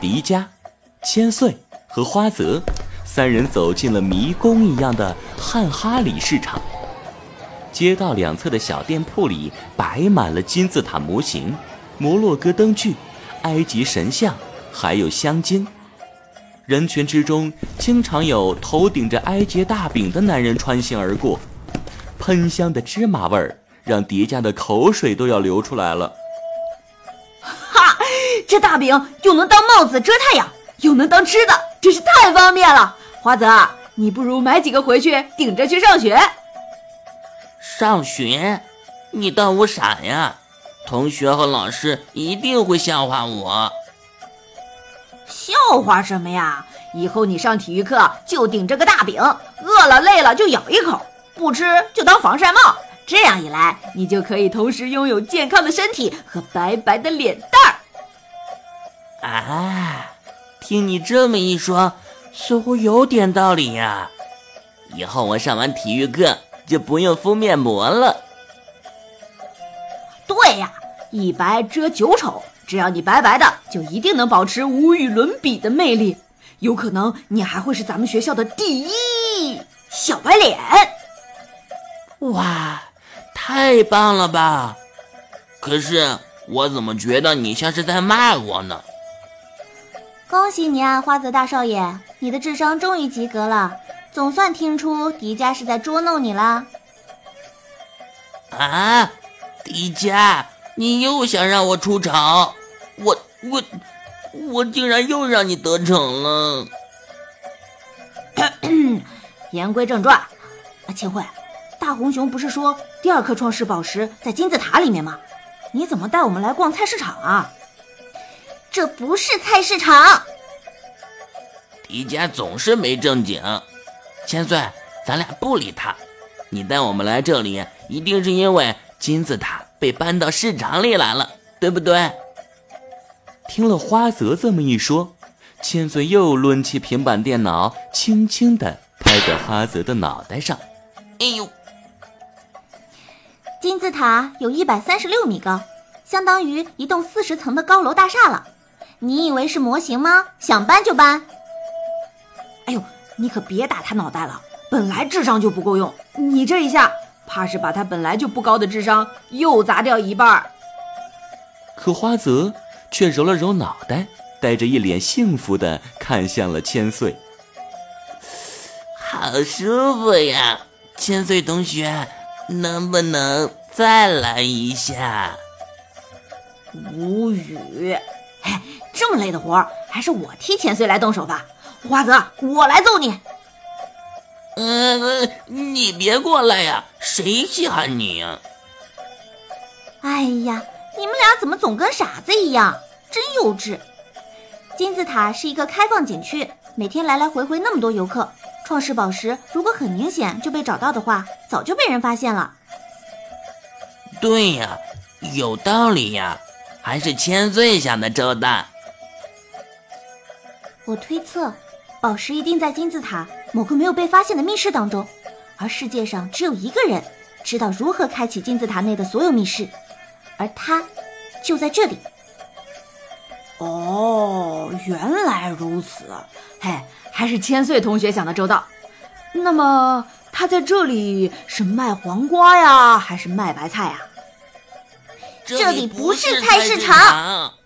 迪迦、千岁和花泽三人走进了迷宫一样的汉哈里市场。街道两侧的小店铺里摆满了金字塔模型、摩洛哥灯具、埃及神像，还有香精。人群之中，经常有头顶着埃及大饼的男人穿行而过，喷香的芝麻味儿让迪迦的口水都要流出来了。哈，这大饼又能当帽子遮太阳，又能当吃的，真是太方便了。华泽，你不如买几个回去顶着去上学。上学？你当我傻呀？同学和老师一定会笑话我。笑话什么呀？以后你上体育课就顶着个大饼，饿了累了就咬一口，不吃就当防晒帽。这样一来，你就可以同时拥有健康的身体和白白的脸蛋儿。啊，听你这么一说，似乎有点道理呀。以后我上完体育课就不用敷面膜了。对呀，一白遮九丑。只要你白白的，就一定能保持无与伦比的魅力。有可能你还会是咱们学校的第一小白脸。哇，太棒了吧！可是我怎么觉得你像是在骂我呢？恭喜你啊，花泽大少爷，你的智商终于及格了，总算听出迪迦是在捉弄你了。啊，迪迦，你又想让我出场？我我我竟然又让你得逞了！言归正传，啊千惠，大红熊不是说第二颗创世宝石在金字塔里面吗？你怎么带我们来逛菜市场啊？这不是菜市场！迪迦总是没正经。千岁，咱俩不理他。你带我们来这里，一定是因为金字塔被搬到市场里来了，对不对？听了花泽这么一说，千岁又抡起平板电脑，轻轻地拍在花泽的脑袋上。哎呦！金字塔有一百三十六米高，相当于一栋四十层的高楼大厦了。你以为是模型吗？想搬就搬！哎呦，你可别打他脑袋了，本来智商就不够用，你这一下，怕是把他本来就不高的智商又砸掉一半。可花泽。却揉了揉脑袋，带着一脸幸福的看向了千岁。好舒服呀，千岁同学，能不能再来一下？无语。哎，这么累的活，还是我替千岁来动手吧。花泽，我来揍你。嗯，你别过来呀，谁稀罕你呀？哎呀！你们俩怎么总跟傻子一样？真幼稚！金字塔是一个开放景区，每天来来回回那么多游客，创世宝石如果很明显就被找到的话，早就被人发现了。对呀，有道理呀，还是千岁想的周到。我推测，宝石一定在金字塔某个没有被发现的密室当中，而世界上只有一个人知道如何开启金字塔内的所有密室。而他就在这里。哦，原来如此。嘿，还是千岁同学想的周到。那么他在这里是卖黄瓜呀，还是卖白菜呀？这里不是菜市场。